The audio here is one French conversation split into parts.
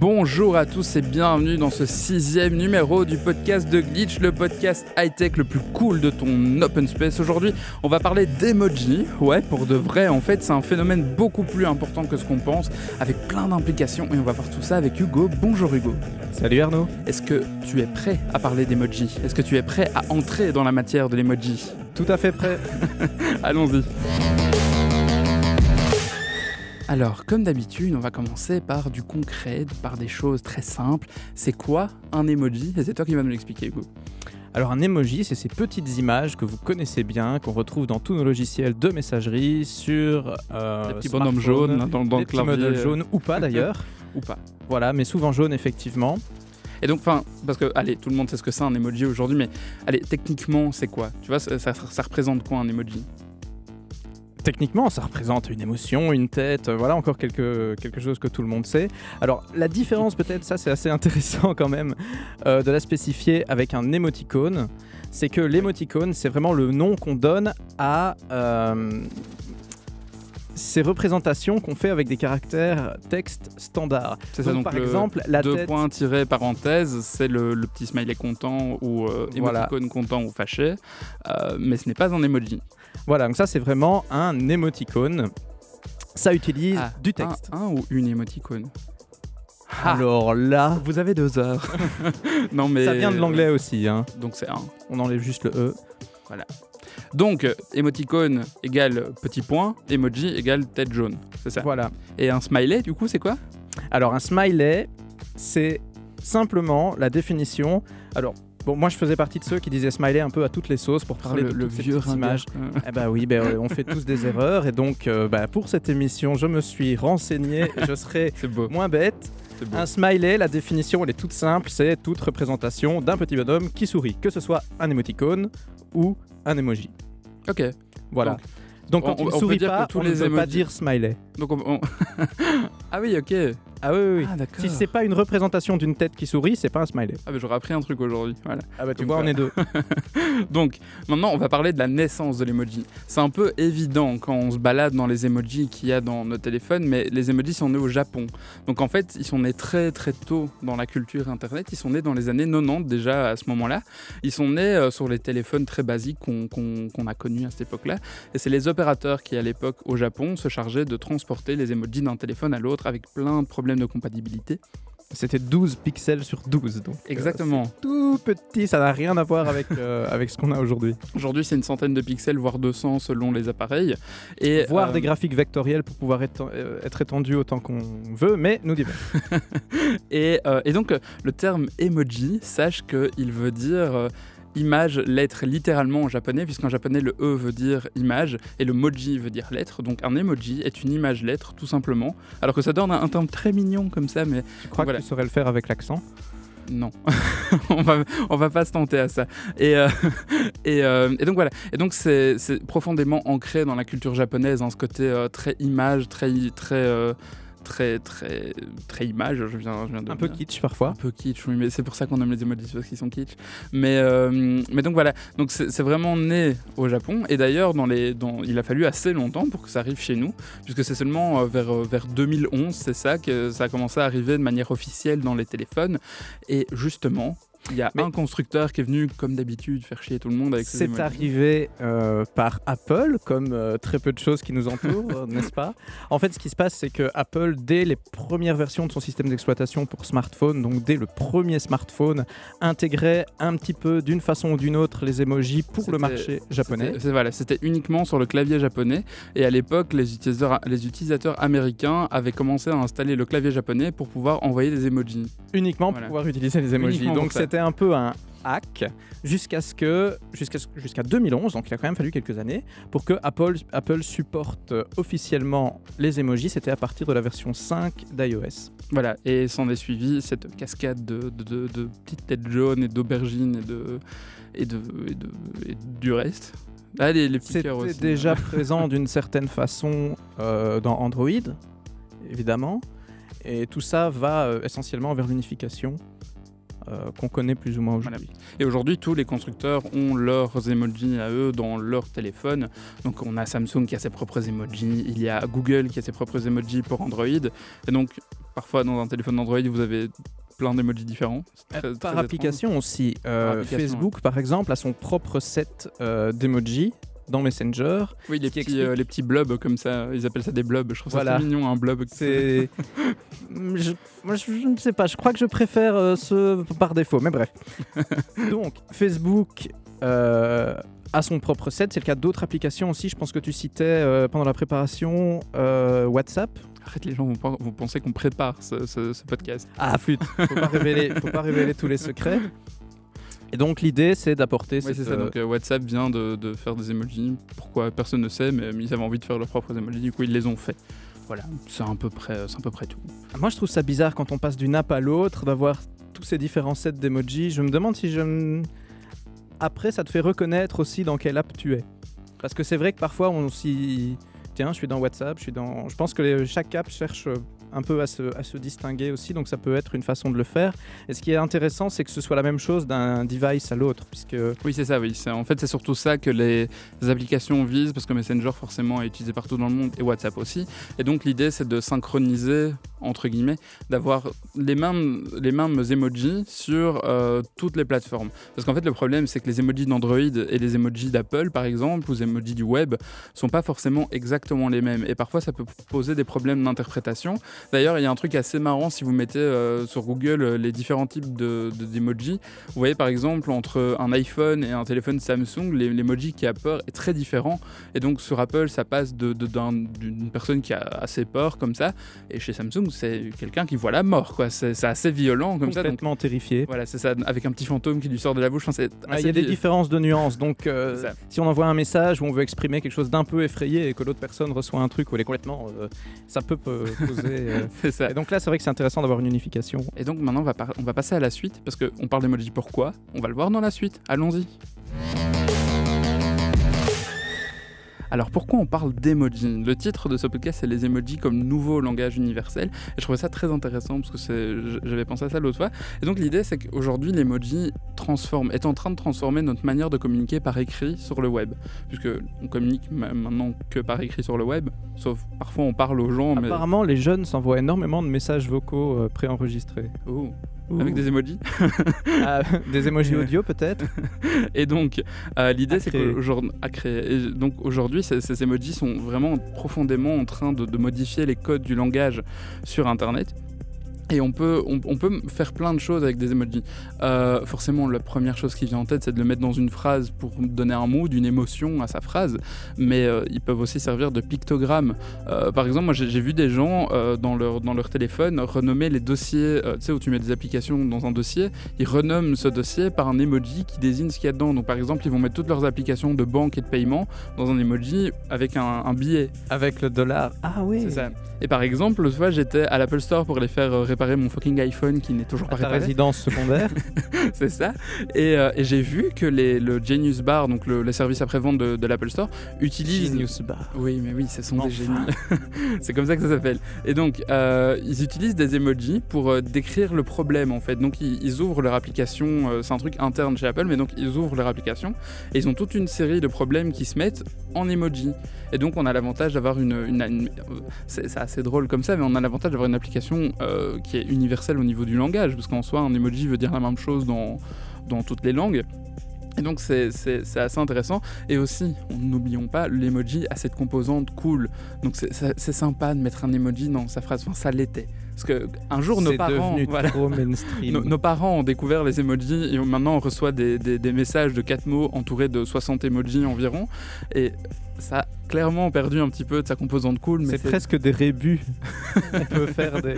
Bonjour à tous et bienvenue dans ce sixième numéro du podcast de Glitch, le podcast high-tech le plus cool de ton open space. Aujourd'hui, on va parler d'emoji. Ouais, pour de vrai, en fait, c'est un phénomène beaucoup plus important que ce qu'on pense, avec plein d'implications. Et on va voir tout ça avec Hugo. Bonjour Hugo. Salut Arnaud. Est-ce que tu es prêt à parler d'emoji? Est-ce que tu es prêt à entrer dans la matière de l'emoji? Tout à fait prêt. Allons-y. Alors, comme d'habitude, on va commencer par du concret, par des choses très simples. C'est quoi un emoji? Et c'est toi qui vas nous l'expliquer, Hugo. Alors un emoji, c'est ces petites images que vous connaissez bien, qu'on retrouve dans tous nos logiciels de messagerie, sur euh, les petits bonhommes jaunes dans, dans les le clavier. Petits jaunes ou pas d'ailleurs. ou pas. Voilà, mais souvent jaunes effectivement. Et donc, enfin, parce que, allez, tout le monde sait ce que c'est un emoji aujourd'hui, mais allez, techniquement, c'est quoi? Tu vois, ça, ça, ça représente quoi un emoji? Techniquement, ça représente une émotion, une tête, euh, voilà encore quelque, quelque chose que tout le monde sait. Alors la différence peut-être, ça c'est assez intéressant quand même, euh, de la spécifier avec un émoticône, c'est que l'émoticône c'est vraiment le nom qu'on donne à... Euh, ces représentations qu'on fait avec des caractères texte standard. C'est ça, donc par le exemple, la deux tête... points tirés parenthèse, c'est le, le petit smiley content ou euh, Voilà. émoticône content ou fâché, euh, mais ce n'est pas un emoji. Voilà, donc ça c'est vraiment un émoticône. Ça utilise Ah, du texte. Un, un ou une émoticône Ah, Alors là, vous avez deux heures. non mais ça vient de l'anglais aussi. Hein. Donc c'est un. On enlève juste le E. Donc euh, émoticône égale petit point, emoji égale tête jaune. C'est ça. Voilà. Et un smiley du coup c'est quoi? Alors un smiley, c'est simplement la définition. Alors bon, moi je faisais partie de ceux qui disaient smiley un peu à toutes les sauces pour parler le, de le vieux images. Eh bah oui, euh, on fait tous des erreurs et donc euh, bah, pour cette émission, je me suis renseigné. je serai moins bête. Un smiley, la définition, elle est toute simple. C'est toute représentation d'un petit bonhomme qui sourit, que ce soit un émoticône ou un emoji. Ok. Voilà. Donc, Donc, on- on peut sourit que pas, tous on les ne peut pas dire smiley. Donc on, on- ah oui ok. Ah oui, oui, oui. Ah d'accord. Si c'est pas une représentation d'une tête qui sourit, c'est pas un smiley. Ah bah j'aurais appris un truc aujourd'hui. Voilà. Ah bah tu Donc vois, on est deux. Donc maintenant on va parler de la naissance de l'emoji. C'est un peu évident quand on se balade dans les emojis qu'il y a dans nos téléphones, mais les emojis sont nés au Japon. Donc en fait ils sont nés très très tôt dans la culture internet. Ils sont nés dans les années 90 déjà à ce moment-là. Ils sont nés euh, sur les téléphones très basiques qu'on qu'on- qu'on a connus à cette époque-là. Et c'est les opérateurs qui à l'époque au Japon se chargeaient de transporter les emojis d'un téléphone à l'autre avec plein de problèmes de compatibilité. C'était 12 pixels sur 12. Donc, euh, Exactement. c'est tout petit, ça n'a rien à voir avec, euh, avec ce qu'on a aujourd'hui. Aujourd'hui, c'est une centaine de pixels, voire 200 selon les appareils. Et Voir euh, des graphiques vectoriels pour pouvoir être, euh, être étendu autant qu'on veut, mais nous divers. Et, euh, et donc, euh, le terme emoji, sache qu'il veut dire euh, image, lettre, littéralement en japonais, puisqu'en japonais, le E veut dire image et le moji veut dire lettre. Donc, un emoji est une image-lettre, tout simplement. Alors que ça donne un, un terme très mignon comme ça, mais Je crois Voilà. que tu saurais le faire avec l'accent? non. on, va, on va pas se tenter à ça. Et, euh, et, euh, et donc, voilà. Et donc, c'est c'est profondément ancré dans la culture japonaise, hein, ce côté euh, très image, très. très Très, très, très image, je viens, je viens de Un peu kitsch parfois. Un peu kitsch, oui, mais c'est pour ça qu'on aime les emojis, parce qu'ils sont kitsch. Mais, euh, mais donc voilà, donc c'est c'est vraiment né au Japon, et d'ailleurs, dans les, dans, il a fallu assez longtemps pour que ça arrive chez nous, puisque c'est seulement euh, vers, euh, vers 2011, c'est ça, que ça a commencé à arriver de manière officielle dans les téléphones. Et justement, il y a Mais- un constructeur qui est venu, comme d'habitude, faire chier tout le monde avec ses C'est arrivé euh, par Apple, comme euh, très peu de choses qui nous entourent, n'est-ce pas? En fait, ce qui se passe, c'est que Apple, dès les premières versions de son système d'exploitation pour smartphone, donc dès le premier smartphone, intégrait un petit peu, d'une façon ou d'une autre, les emojis pour le marché japonais. C'était- voilà, c'était uniquement sur le clavier japonais. Et à l'époque, les utilisateurs, les utilisateurs américains avaient commencé à installer le clavier japonais pour pouvoir envoyer des emojis. uniquement Voilà. pour pouvoir utiliser les emojis. Uniquement Donc. C'était un peu un hack jusqu'à ce que jusqu'à jusqu'à 2011, donc il a quand même fallu quelques années pour que Apple Apple supporte officiellement les emojis. C'était à partir de la version 5 d'iOS. Voilà, et s'en est suivi cette cascade de, de- de- de petites têtes jaunes et d'aubergines et de, et, de, et, de, et du reste. Ah, les, les petits C'était aussi. déjà présent d'une certaine façon euh, dans Android, évidemment. Et tout ça va euh, essentiellement vers l'unification euh, qu'on connaît plus ou moins aujourd'hui. Et aujourd'hui, tous les constructeurs ont leurs emojis à eux dans leur téléphone. Donc, on a Samsung qui a ses propres emojis, il y a Google qui a ses propres emojis pour Android. Et donc, parfois dans un téléphone Android, vous avez plein d'emojis différents. Très- Euh, par très application aussi. Euh, Par application, Facebook, par exemple, a son propre set euh, d'emojis dans Messenger. Oui, les petits, explique- euh, les petits blobs comme ça, ils appellent ça des blobs. Je trouve Voilà. ça très mignon, un blob. C'est. Je- moi, je, je ne sais pas. Je crois que je préfère euh, ce par défaut. Mais bref. Donc, Facebook euh, a son propre set. C'est le cas d'autres applications aussi. Je pense que tu citais pendant la préparation WhatsApp. Arrête, les gens vont, vont penser qu'on prépare ce, ce- ce podcast. Ah, flûte. Faut pas révéler, faut pas révéler tous les secrets. Et donc, l'idée, c'est d'apporter Oui, c'est ça. euh, Donc euh, WhatsApp vient de, de faire des emojis. Pourquoi Personne ne sait, mais ils avaient envie de faire leurs propres emojis. Du coup, ils les ont fait. Voilà, c'est à peu près, c'est à peu près tout. Moi, je trouve ça bizarre quand on passe d'une app à l'autre, d'avoir tous ces différents sets d'emojis. Je me demande si je. Après, ça te fait reconnaître aussi dans quelle app tu es. Parce que c'est vrai que parfois, on s'y. Tiens, je suis dans WhatsApp, je suis dans. Je pense que les- chaque app cherche euh, un peu à se, distinguer aussi, donc ça peut être une façon de le faire. Et ce qui est intéressant, c'est que ce soit la même chose d'un device à l'autre, puisque. Oui, c'est ça, oui. En fait, c'est surtout ça que les applications visent, parce que Messenger, forcément, est utilisé partout dans le monde, et WhatsApp aussi. Et donc, l'idée, c'est de synchroniser, entre guillemets, d'avoir les mêmes, les mêmes emojis sur euh, toutes les plateformes. Parce qu'en fait, le problème, c'est que les emojis d'Android et les emojis d'Apple, par exemple, ou les emojis du web, sont pas forcément exactement les mêmes. Et parfois, ça peut poser des problèmes d'interprétation. D'ailleurs, il y a un truc assez marrant si vous mettez euh, sur Google euh, les différents types de, de- d'emojis. Vous voyez par exemple entre un iPhone et un téléphone Samsung, l'emoji qui a peur est très différent. Et donc sur Apple, ça passe de- de- d'un- d'une personne qui a assez peur comme ça, et chez Samsung, c'est quelqu'un qui voit la mort. quoi. C'est c'est assez violent comme ça. Complètement terrifié. voilà, c'est ça, avec un petit fantôme qui lui sort de la bouche. Enfin, c'est Ouais, Il y a des différences de nuances. Donc, euh, si on envoie un message où on veut exprimer quelque chose d'un peu effrayé et que l'autre personne reçoit un truc où elle est complètement. euh, ça peut poser. Euh, C'est ça. Et donc là, c'est vrai que c'est intéressant d'avoir une unification. Et donc maintenant, on va, par- on va passer à la suite, parce qu'on parle d'emoji pourquoi? On va le voir dans la suite. Allons-y. Alors pourquoi on parle d'emoji? Le titre de ce podcast c'est les emojis comme nouveau langage universel et je trouvais ça très intéressant parce que j'avais pensé à ça l'autre fois. Et donc l'idée c'est qu'aujourd'hui l'emoji transforme, est en train de transformer notre manière de communiquer par écrit sur le web. Puisque on communique ma- maintenant que par écrit sur le web, sauf parfois on parle aux gens mais... Apparemment, les jeunes s'envoient énormément de messages vocaux euh, préenregistrés. Oh. Avec des emojis. Ah, des emojis audio peut-être Et donc, euh, l'idée, c'est qu'aujourd'hui, donc aujourd'hui, ces, ces emojis sont vraiment profondément en train de, de modifier les codes du langage sur Internet. Et on peut, on, on peut faire plein de choses avec des emojis. Euh, forcément, la première chose qui vient en tête, c'est de le mettre dans une phrase pour donner un mood, une émotion à sa phrase. Mais euh, ils peuvent aussi servir de pictogrammes. Euh, par exemple, moi, j'ai vu des gens euh, dans, leur, dans leur téléphone renommer les dossiers, euh, tu sais, où tu mets des applications dans un dossier, ils renomment ce dossier par un emoji qui désigne ce qu'il y a dedans. Donc, par exemple, ils vont mettre toutes leurs applications de banque et de paiement dans un emoji avec un, un billet. Avec le dollar. Ah oui C'est ça. Et par exemple, l'autre fois, j'étais à l'Apple Store pour aller faire euh, réparer mon fucking iPhone qui n'est toujours À pas ta réparé. résidence secondaire. C'est ça. Et, euh, et j'ai vu que les, le Genius Bar, donc le, le service après-vente de, de l'Apple Store, utilise. Genius Bar. Oui, mais oui, ce sont des génies. c'est comme ça que ça s'appelle. Et donc, euh, ils utilisent des emojis pour euh, décrire le problème, en fait. Donc, ils, ils ouvrent leur application, c'est un truc interne chez Apple, mais donc ils ouvrent leur application et ils ont toute une série de problèmes qui se mettent en emoji. Et donc, on a l'avantage d'avoir une. une- une- c'est assez drôle comme ça, mais on a l'avantage d'avoir une application qui est universelle au niveau du langage, parce qu'en soi, un emoji veut dire la même chose dans, dans toutes les langues. Et donc c'est assez intéressant. Et aussi, n'oublions pas, l'emoji a cette composante cool. Donc c'est sympa de mettre un emoji dans sa phrase. Enfin, ça l'était. Parce que un jour, nos parents, devenu voilà, trop mainstream. nos, nos parents ont découvert les emojis et maintenant on reçoit des, des- des messages de 4 mots entourés de 60 emojis environ. Et ça a clairement perdu un petit peu de sa composante cool. mais C'est presque des rébus. On peut faire des.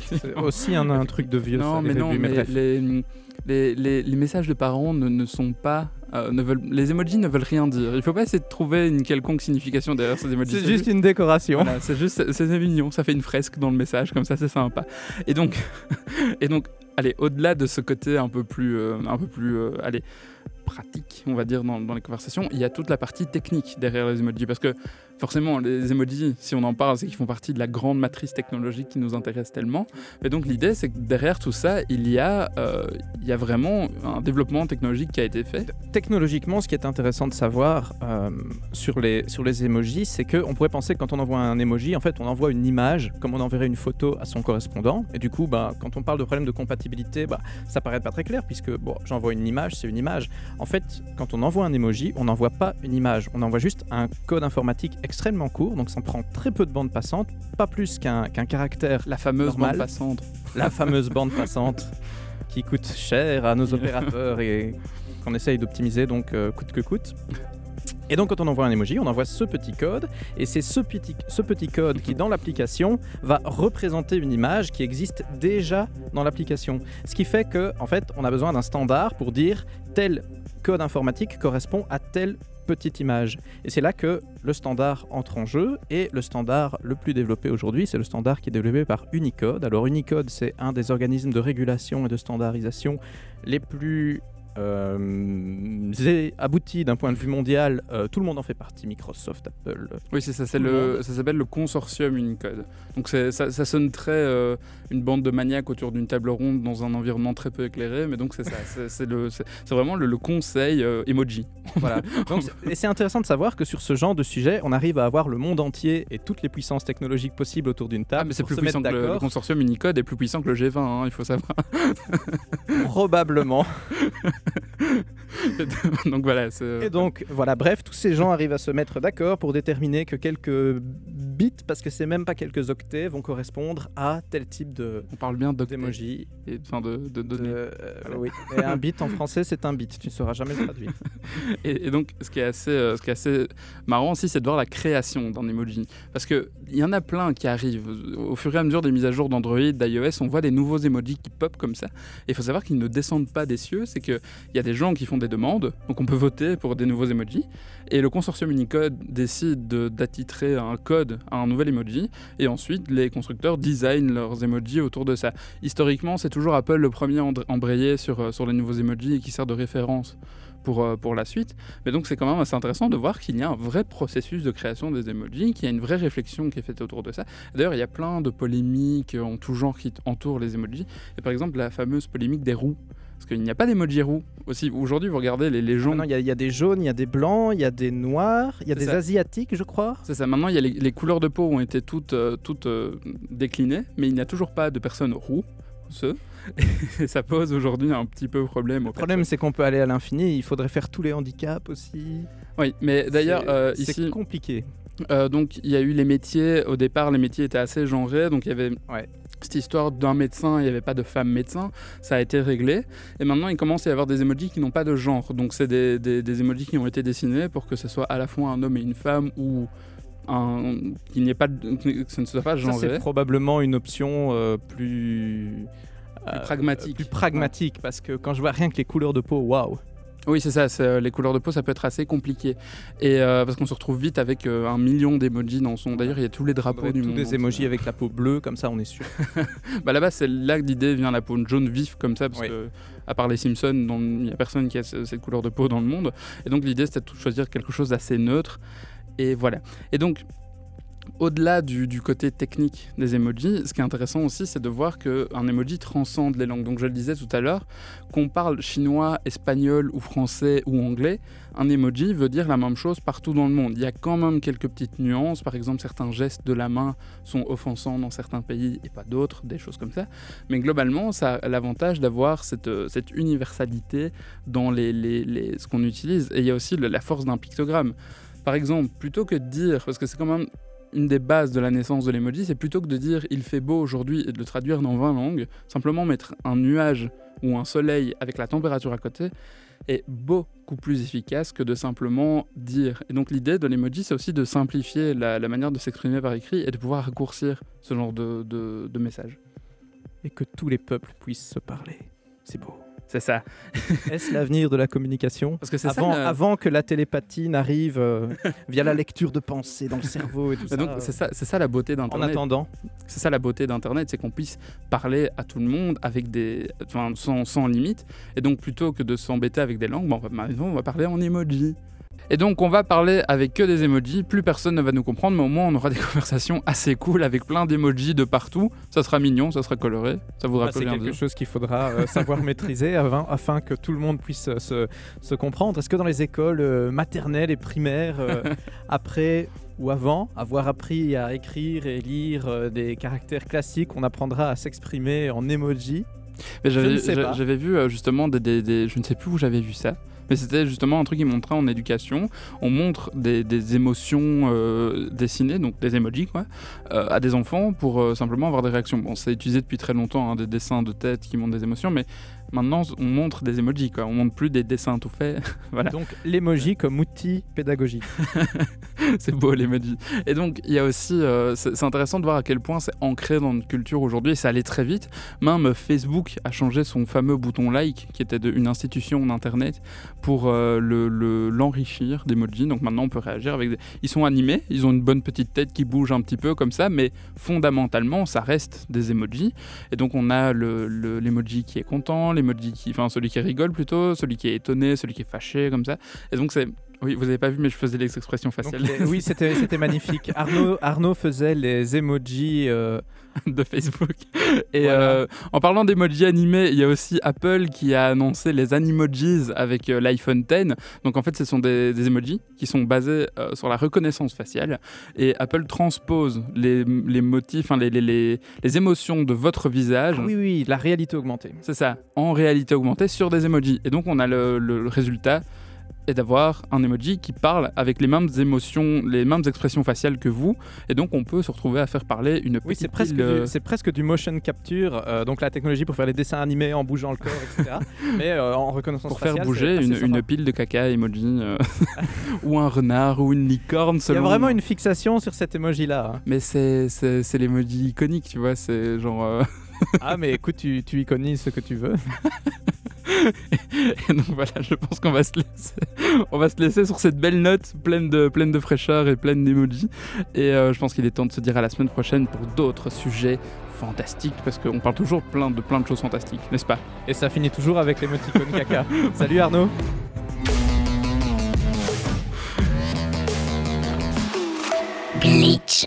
C'est aussi un, un truc de vieux. Non, ça, les mais non, rébus, mais les, les, les- les messages de parents ne, ne sont pas. Euh, ne veulent, les emojis ne veulent rien dire. Il faut pas essayer de trouver une quelconque signification derrière ces emojis. C'est juste une décoration. Voilà, c'est juste, c'est c'est mignon, ça fait une fresque dans le message, comme ça c'est sympa. Et donc, et donc, allez, au-delà de ce côté un peu plus, euh, un peu plus, euh, allez, pratique, on va dire, dans, les conversations, il y a toute la partie technique derrière les emojis. Parce que forcément, les emojis, si on en parle, c'est qu'ils font partie de la grande matrice technologique qui nous intéresse tellement. Et donc l'idée, c'est que derrière tout ça, il y, a, euh, il y a vraiment un développement technologique qui a été fait. Technologiquement, ce qui est intéressant de savoir euh, sur, les, sur les emojis, c'est qu'on pourrait penser que quand on envoie un emoji, en fait, on envoie une image, comme on enverrait une photo à son correspondant. Et du coup, bah, quand on parle de problème de compatibilité, bah, ça paraît pas très clair, puisque bon, j'envoie une image, c'est une image. En fait, quand on envoie un emoji, on n'envoie pas une image, on envoie juste un code informatique extrêmement court, donc ça prend très peu de bande passante, pas plus qu'un qu'un caractère. La fameuse Normal. bande passante. La fameuse bande passante qui coûte cher à nos opérateurs et qu'on essaye d'optimiser donc euh, coûte que coûte. Et donc quand on envoie un emoji, on envoie ce petit code et c'est ce petit, ce petit code qui dans l'application va représenter une image qui existe déjà dans l'application. Ce qui fait que en fait, on a besoin d'un standard pour dire tel code informatique correspond à telle petite image. Et c'est là que le standard entre en jeu et le standard le plus développé aujourd'hui, c'est le standard qui est développé par Unicode. Alors Unicode, c'est un des organismes de régulation et de standardisation les plus euh, zé- aboutis d'un point de vue mondial. Euh, tout le monde en fait partie, Microsoft, Apple. Oui, c'est ça, c'est le le, ça s'appelle le consortium Unicode. Donc c'est- ça, ça sonne très euh, une bande de maniaques autour d'une table ronde dans un environnement très peu éclairé, mais donc c'est ça, c'est- c'est c'est c'est vraiment le, le conseil euh, emoji. Voilà. Donc, c'est- et c'est intéressant de savoir que sur ce genre de sujet, on arrive à avoir le monde entier et toutes les puissances technologiques possibles autour d'une Ah, table. mais c'est plus puissant que le, consortium Unicode est plus puissant que le G20, hein, il faut savoir. Probablement. donc voilà, Et donc, voilà, bref, tous ces gens arrivent à se mettre d'accord pour déterminer que quelques bits, parce que c'est même pas quelques octets, vont correspondre à tel type de on parle bien d'emoji. et enfin de, de euh, Voilà. oui. Et un bit en français, c'est un bit. Tu ne sauras jamais le traduire. Et, et donc, ce qui est assez, euh, ce qui est assez marrant aussi, c'est de voir la création d'un emoji. Parce qu'il y en a plein qui arrivent. Au fur et à mesure des mises à jour d'Android, d'iOS, on voit des nouveaux emojis qui pop comme ça. Et il faut savoir qu'ils ne descendent pas des cieux. C'est qu'il y a des gens qui font des demandes, donc on peut voter pour des nouveaux emojis. Et le consortium Unicode décide de- d'attitrer un code un nouvel emoji. Et ensuite, les constructeurs designent leurs emojis autour de ça. Historiquement, c'est toujours Apple le premier à embr- embrayer sur, euh, sur les nouveaux emojis et qui sert de référence pour, euh, pour la suite. Mais donc c'est quand même assez intéressant de voir qu'il y a un vrai processus de création des emojis, qu'il y a une vraie réflexion qui est faite autour de ça. D'ailleurs, il y a plein de polémiques en tout genre qui entourent les emojis. Et par exemple, la fameuse polémique des roues. Parce qu'il n'y a pas d'emoji roux. Aussi, aujourd'hui, vous regardez les, les gens. Maintenant, il y, a- il y a des jaunes, il y a des blancs, il y a des noirs, il y a C'est des ça. asiatiques, je crois. C'est ça. Maintenant, il y a les, les couleurs de peau ont été toutes, euh, toutes euh, déclinées, mais il n'y a toujours pas de personnes roux. Ce. Et ça pose aujourd'hui un petit peu problème. Le problème, c'est qu'on peut aller à l'infini. Il faudrait faire tous les handicaps aussi. Oui, mais d'ailleurs, C'est- euh, c'est ici, compliqué. Euh, donc il y a eu les métiers, au départ les métiers étaient assez genrés, donc il y avait Ouais. Cette histoire d'un médecin, il n'y avait pas de femme médecin, ça a été réglé, et maintenant il commence à y avoir des emojis qui n'ont pas de genre, donc c'est des, des, qui ont été dessinés pour que ce soit à la fois un homme et une femme, ou un, qu'il n'y ait pas de, que ce ne soit pas genré. c'est probablement une option euh, plus... euh, pragmatique. plus pragmatique, parce que quand je vois rien que les couleurs de peau, waouh. Oui, c'est ça, c'est, euh, les couleurs de peau, ça peut être assez compliqué, et euh, parce qu'on se retrouve vite avec euh, un million d'emojis dans son... D'ailleurs, il y a tous les drapeaux du tous monde. des entier. emojis avec la peau bleue, comme ça on est sûr. Bah là-bas, c'est là que l'idée vient, la peau jaune vif comme ça, parce Oui. que, à part les Simpsons, il n'y a personne qui a ce- cette couleur de peau dans le monde. Et donc, l'idée, c'était de choisir quelque chose d'assez neutre. Et voilà. Et donc, au-delà du, côté technique des emojis, ce qui est intéressant aussi, c'est de voir qu'un emoji transcende les langues. Donc, je le disais tout à l'heure, qu'on parle chinois, espagnol ou français ou anglais, un emoji veut dire la même chose partout dans le monde. Il y a quand même quelques petites nuances. Par exemple, certains gestes de la main sont offensants dans certains pays et pas d'autres, des choses comme ça. Mais globalement, ça a l'avantage d'avoir cette, euh, universalité dans les, ce qu'on utilise. Et il y a aussi la force d'un pictogramme. Par exemple, plutôt que de dire, parce que c'est quand même une des bases de la naissance de l'emoji, c'est plutôt que de dire il fait beau aujourd'hui et de le traduire dans 20 langues, simplement mettre un nuage ou un soleil avec la température à côté est beaucoup plus efficace que de simplement dire. Et donc l'idée de l'emoji, c'est aussi de simplifier la, manière de s'exprimer par écrit et de pouvoir raccourcir ce genre de, de, de message. Et que tous les peuples puissent se parler. C'est beau. C'est ça. Est-ce l'avenir de la communication Parce que c'est avant, ça. le- avant que la télépathie n'arrive euh, via la lecture de pensée dans le cerveau et tout ça. euh, c'est ça, c'est ça la beauté en d'Internet. attendant. C'est ça la beauté d'Internet, c'est qu'on puisse parler à tout le monde avec des, enfin, sans, sans limite. Et donc, plutôt que de s'embêter avec des langues, bon, on va, maintenant, on va parler en emoji. Et donc, on va parler avec que des emojis. Plus personne ne va nous comprendre, mais au moins, on aura des conversations assez cool avec plein d'emojis de partout. Ça sera mignon, ça sera coloré. Ça voudra Bah, c'est quelque dire. chose qu'il faudra euh, savoir maîtriser avant- afin que tout le monde puisse euh, se, se comprendre. Est-ce que dans les écoles euh, maternelles et primaires, après ou avant avoir appris à écrire et lire des caractères classiques, on apprendra à s'exprimer en emoji Mais Je j'avais, vu euh, justement des, des- des- Je ne sais plus où j'avais vu ça. Mais c'était justement un truc qui montrait en éducation. On montre des, des émotions euh, dessinées, donc des emojis, quoi, euh, à des enfants pour euh, simplement avoir des réactions. Bon, c'est utilisé depuis très longtemps, hein, des dessins de tête qui montrent des émotions, mais maintenant on montre des emojis, quoi. On montre plus des dessins tout faits. voilà. Donc l'emoji comme outil pédagogique. c'est beau l'emoji. Et donc, il y a aussi, euh, c'est intéressant de voir à quel point c'est ancré dans notre culture aujourd'hui et ça allait très vite. Même Facebook a changé son fameux bouton like, qui était de, une institution d'internet, pour euh, le- le- l'enrichir d'emojis. Donc maintenant, on peut réagir avec des. Ils sont animés, ils ont une bonne petite tête qui bouge un petit peu comme ça, mais fondamentalement, ça reste des emojis. Et donc, on a le- le- l'emoji qui est content, Enfin, celui qui rigole plutôt, celui qui est étonné, celui qui est fâché, comme ça. Et donc, c'est. Oui, vous avez pas vu, mais je faisais les expressions faciales. les- oui, c'était c'était magnifique. Arnaud, Arnaud faisait les emojis. euh, de Facebook. Et Voilà. euh, en parlant d'emojis animés, il y a aussi Apple qui a annoncé les Animojis avec euh, l'iPhone X. Donc en fait, ce sont des, des emojis qui sont basés euh, sur la reconnaissance faciale. Et Apple transpose les, les motifs, enfin, les, les, les, les émotions de votre visage. ah oui, oui, la réalité augmentée. C'est ça, en réalité augmentée sur des emojis. Et donc on a le, le- le résultat est d'avoir un emoji qui parle avec les mêmes émotions, les mêmes expressions faciales que vous. Et donc on peut se retrouver à faire parler une petite Oui, c'est presque, euh, du- c'est presque du motion capture, euh, donc la technologie pour faire les dessins animés en bougeant le corps, etc. mais euh, en reconnaissance pour faire bouger une, pile de caca emoji euh, ou un renard ou une licorne Il y a selon vraiment une fixation sur cet emoji-là. hein. mais c'est c'est c'est l'emoji iconique tu vois c'est genre ah, mais écoute, tu, tu iconises ce que tu veux. et donc voilà je pense qu'on va se laisser on va se laisser sur cette belle note pleine de pleine de fraîcheur et pleine d'emojis et euh, je pense qu'il est temps de se dire à la semaine prochaine pour d'autres sujets fantastiques parce qu'on parle toujours plein de plein de choses fantastiques n'est-ce pas? Et ça finit toujours avec l'émoticône caca. Salut Arnaud Glitch.